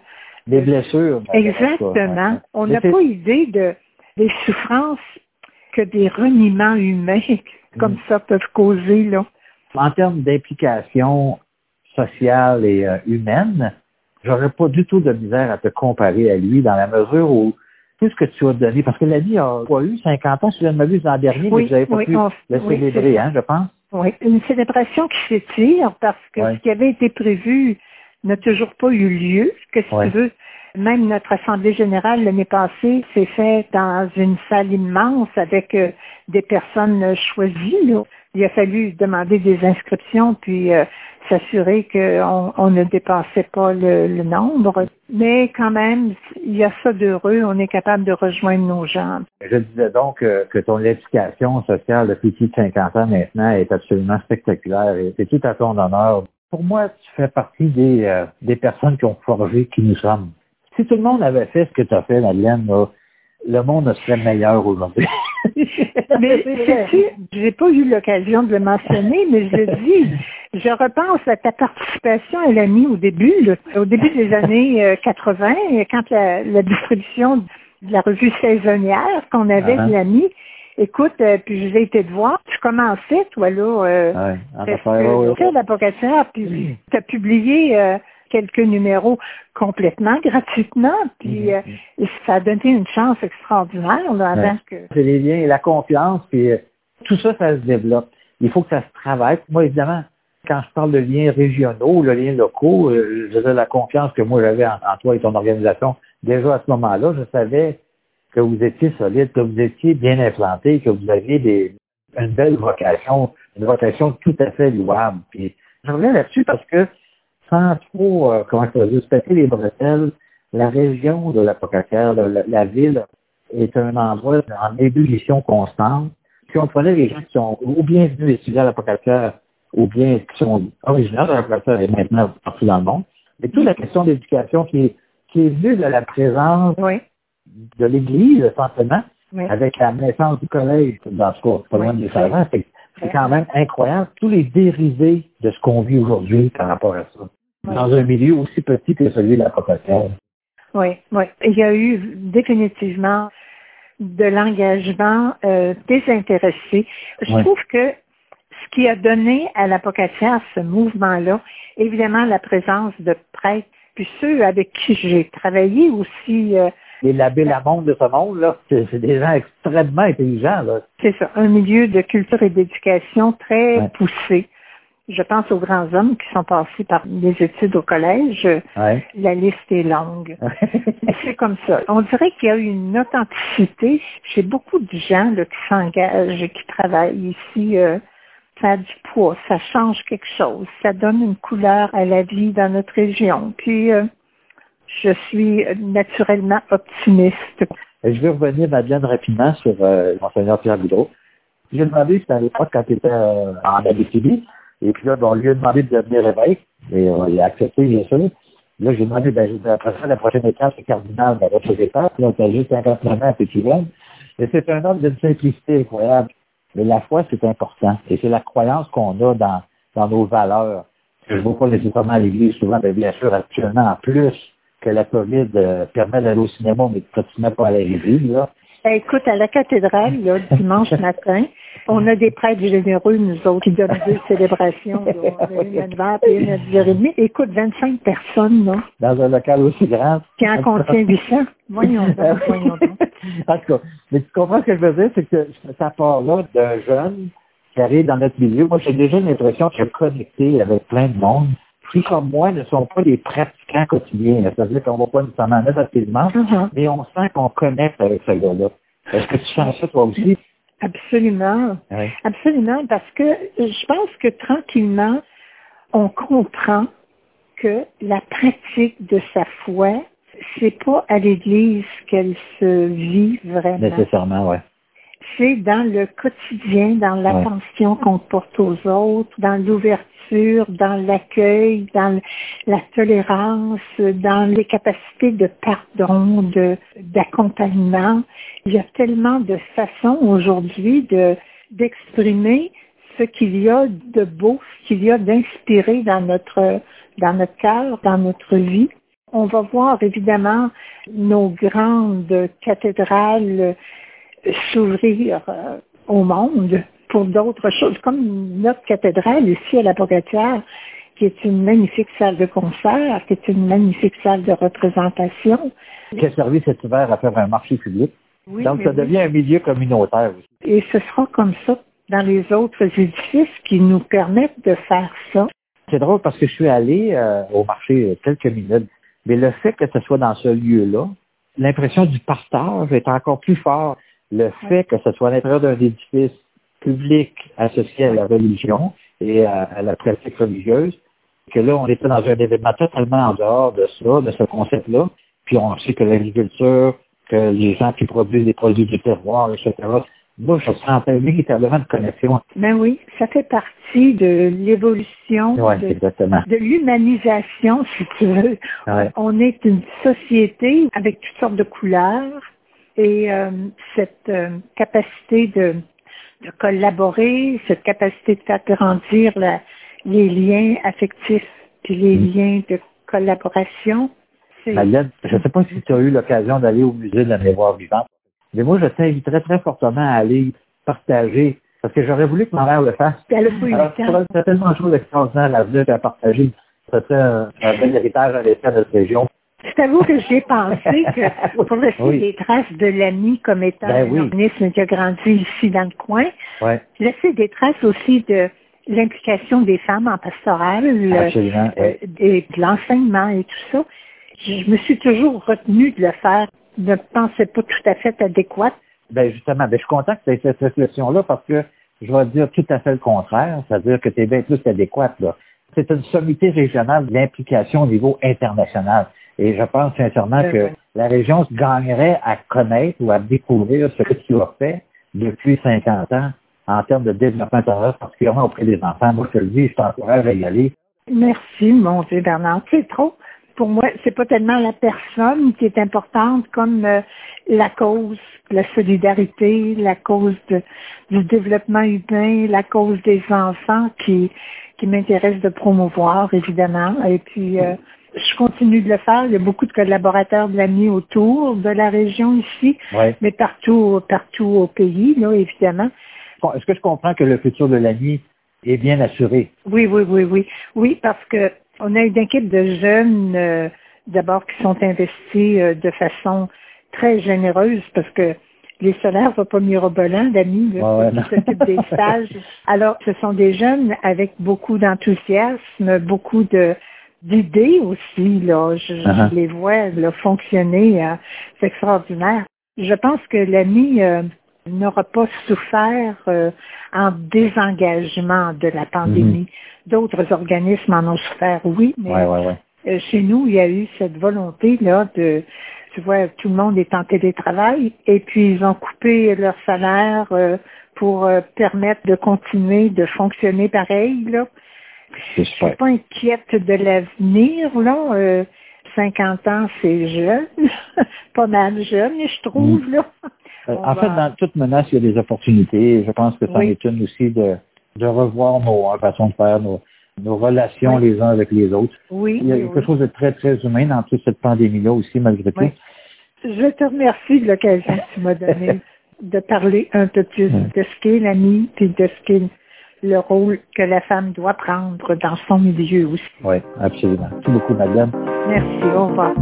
des blessures. Exactement. On n'a pas idée de des souffrances que des reniements humains comme mm. ça peuvent causer. Là. En termes d'implication sociale et euh, humaine, j'aurais pas du tout de misère à te comparer à lui dans la mesure où tout ce que tu as donné, parce que la vie a pas eu 50 ans, si je ne m'abuse l'an dernier, mais vous n'avez pas pu le célébrer, hein, je pense. Oui, une célébration qui s'étire parce que ce qui avait été prévu n'a toujours pas eu lieu. Qu'est-ce que tu veux? Même notre Assemblée générale l'année passée s'est faite dans une salle immense avec euh, des personnes choisies. Il a fallu demander des inscriptions puis euh, s'assurer qu'on on ne dépassait pas le, nombre. Mais quand même, il y a ça d'heureux. On est capable de rejoindre nos gens. Je disais donc que ton éducation sociale depuis plus de 50 ans maintenant est absolument spectaculaire et c'est tout à ton honneur. Pour moi, tu fais partie des, euh, des personnes qui ont forgé qui nous sommes. Si tout le monde avait fait ce que tu as fait, Madeleine, le monde serait meilleur aujourd'hui. mais j'ai pas eu l'occasion de le mentionner, mais je dis, je repense à ta participation à l'AMI au début, au début des années 80, euh, quand la, distribution de la revue saisonnière qu'on avait de l'AMI, Écoute, euh, puis je vais été te voir. Tu commençais, toi, là. Euh, ouais, tu sais, puis tu as publié euh, quelques numéros complètement gratuitement, puis mhm. euh, ça a donné une chance extraordinaire là, avant que... C'est les liens et la confiance, puis euh, tout ça, ça se développe. Il faut que ça se travaille. Moi, évidemment, quand je parle de liens régionaux, le lien locaux, euh, je la confiance que moi j'avais en, toi et ton organisation. Déjà à ce moment-là, je savais que vous étiez solide, que vous étiez bien implanté, que vous aviez des, une belle vocation, une vocation tout à fait louable. Puis je reviens là-dessus parce que sans trop, euh, comment je dire, se péter les bretelles, la région de la Pocatière, la, ville, est un endroit en ébullition constante. Si on prenait les gens qui sont ou bien venus étudier à la Pocatière, ou bien qui sont originaires de la Pocatière et maintenant partout dans le monde, mais toute la question d'éducation qui est, qui est venue de la présence de l'Église, essentiellement, avec la naissance du collège, dans ce cas, pas loin de C'est quand même incroyable, tous les dérivés de ce qu'on vit aujourd'hui par rapport à ça. Dans un milieu aussi petit que celui de la profession. Oui, oui. Il y a eu définitivement de l'engagement euh, désintéressé. Je trouve que ce qui a donné à l'apocatière ce mouvement-là, évidemment la présence de prêtres, puis ceux avec qui j'ai travaillé aussi, euh, Les labés la monde de ce monde-là, c'est c'est des gens extrêmement intelligents. Là. c'est ça, un milieu de culture et d'éducation très Ouais. poussé. Je pense aux grands hommes qui sont passés par des études au collège. Ouais. La liste est longue. C'est comme ça. On dirait qu'il y a une authenticité chez beaucoup de gens là, qui s'engagent, qui travaillent ici. euh, ça a du poids, ça change quelque chose, ça donne une couleur à la vie dans notre région. Puis, euh, je suis naturellement optimiste. Et je vais revenir, Madeleine, rapidement sur euh, Monseigneur Pierre Boudreau. J'ai demandé, c'était à l'époque quand il était euh, en Abitibi, et puis là, bon, on lui a demandé de devenir évêque, et il a accepté, bien sûr. Là, j'ai demandé, ben, dit, après ça, la prochaine étape, c'est cardinal dans votre étape. Là, t'as juste 59 ans, puis tu viens. Et c'est un homme d'une simplicité incroyable. Mais la foi, c'est important. Et c'est la croyance qu'on a dans, dans nos valeurs. Je ne vois pas nécessairement à l'Église souvent, mais bien sûr, actuellement, en plus que la COVID euh, permet d'aller au cinéma, mais n'as pas à l'église, là. Ben, écoute, à la cathédrale, là, dimanche matin, on a des prêtres généreux, nous autres, qui donnent deux célébrations. là. On a une à 9 heures et une à 10h30. Écoute, 25 personnes, là, dans un local aussi grand. qui en contient 800. Voyons donc, voyons donc. en tout cas, mais tu comprends ce que je veux dire, c'est que ça part là d'un jeune qui arrive dans notre milieu. Moi, j'ai déjà l'impression qu'il est connecté avec plein de monde qui, comme moi, ne sont pas des pratiquants quotidiens. C'est-à-dire qu'on ne va pas nécessairement mettre facilement, Mhm. mais on sent qu'on connecte avec ce gars-là. Est-ce que tu sens ça toi aussi? Absolument. Oui. Absolument, parce que je pense que tranquillement, on comprend que la pratique de sa foi, c'est pas à l'Église qu'elle se vit vraiment. Nécessairement, oui. C'est dans le quotidien, dans l'attention qu'on porte aux autres, dans l'ouverture, dans l'accueil, dans la tolérance, dans les capacités de pardon, de d'accompagnement. Il y a tellement de façons aujourd'hui de d'exprimer ce qu'il y a de beau, ce qu'il y a d'inspiré dans notre dans notre cœur, dans notre vie. On va voir évidemment nos grandes cathédrales s'ouvrir euh, au monde pour d'autres choses, comme notre cathédrale ici à la Pocatière, qui est une magnifique salle de concert, qui est une magnifique salle de représentation. Qui a servi cet hiver à faire un marché public? Oui, Donc, ça oui. devient un milieu communautaire aussi. Et ce sera comme ça dans les autres édifices qui nous permettent de faire ça. C'est drôle parce que je suis allé euh, au marché euh, quelques minutes, mais le fait que ce soit dans ce lieu-là, l'impression du partage est encore plus fort. Le fait que ce soit à l'intérieur d'un édifice public associé à la religion et à, à la pratique religieuse, que là, on était dans un événement totalement en dehors de ça, de ce concept-là. Puis on sait que l'agriculture, que les gens qui produisent des produits du terroir, etc. Moi, je sentais véritablement de connexion. Ben oui, ça fait partie de l'évolution, de, l'humanisation, si tu veux. Ouais. On est une société avec toutes sortes de couleurs et euh, cette euh, capacité de, de collaborer, cette capacité de faire grandir la- les liens affectifs puis les Mm. liens de collaboration. Madeleine, je ne sais pas si tu as eu l'occasion d'aller au musée de la mémoire vivante, mais moi, je t'inviterais très fortement à aller partager, parce que j'aurais voulu que ma mère le fasse. Elle a pas eu tellement de choses extraordinaires à venir et à partager. Ça serait un, un bel héritage à laisser à notre région. Je t'avoue que j'ai pensé que pour laisser Oui. des traces de l'ami comme étant Ben un oui. organisme qui a grandi ici dans le coin, laisser des traces aussi de l'implication des femmes en pastoral, euh, euh, et de l'enseignement et tout ça. Je je me suis toujours retenue de le faire. Je ne pensais pas tout à fait adéquate. Ben justement, ben, je suis content que tu aies cette réflexion-là parce que je vais dire tout à fait le contraire, c'est-à-dire que tu es bien plus adéquate. là. C'est une sommité régionale de l'implication au niveau international. Et je pense sincèrement Ben que la région se gagnerait à connaître ou à découvrir ce que tu as fait depuis 50 ans en termes de développement intérieur, particulièrement auprès des enfants. Moi, je te le dis, je t'encourage à y aller. Merci, mon Dieu, Bernard. C'est trop. Pour moi, c'est pas tellement la personne qui est importante comme euh, la cause, la solidarité, la cause de- du développement humain, la cause des enfants qui, qui m'intéresse de promouvoir, évidemment. Et puis, euh, je continue de le faire. Il y a beaucoup de collaborateurs de l'AMI autour de la région ici, mais partout, partout au pays, là, évidemment. Est-ce que je comprends que le futur de l'AMI est bien assuré? Oui, oui, oui, oui. Oui, parce que on a une équipe de jeunes, euh, d'abord, qui sont investis euh, de façon très généreuse parce que les salaires vont pas mirobolants, d'amis, qui s'occupent des stages. Alors, ce sont des jeunes avec beaucoup d'enthousiasme, beaucoup de d'idées aussi. Là, je, uh-huh. les vois fonctionner. Hein. C'est extraordinaire. Je pense que l'ami euh, n'aura pas souffert euh, en désengagement de la pandémie. Mm-hmm. D'autres organismes en ont souffert, oui, mais euh, chez nous, il y a eu cette volonté là de tu vois, tout le monde est en télétravail et puis ils ont coupé leur salaire euh, pour euh, permettre de continuer de fonctionner pareil. Là. Je suis pas inquiète de l'avenir. là. 50 euh, ans, c'est jeune, pas mal jeune, je trouve. Mm. Là. en fait, dans toute menace, il y a des opportunités. Je pense que ça est une aussi de, de revoir nos façons de faire, nos, nos relations les uns avec les autres. Oui. Il y a quelque chose de très, très humain dans toute cette pandémie-là aussi, malgré tout. Je te remercie de l'occasion que tu m'as donnée de parler un peu plus de ce qu'est l'ami et de ce qu'est le rôle que la femme doit prendre dans son milieu aussi. Oui, absolument. Merci beaucoup, madame. Merci, au revoir.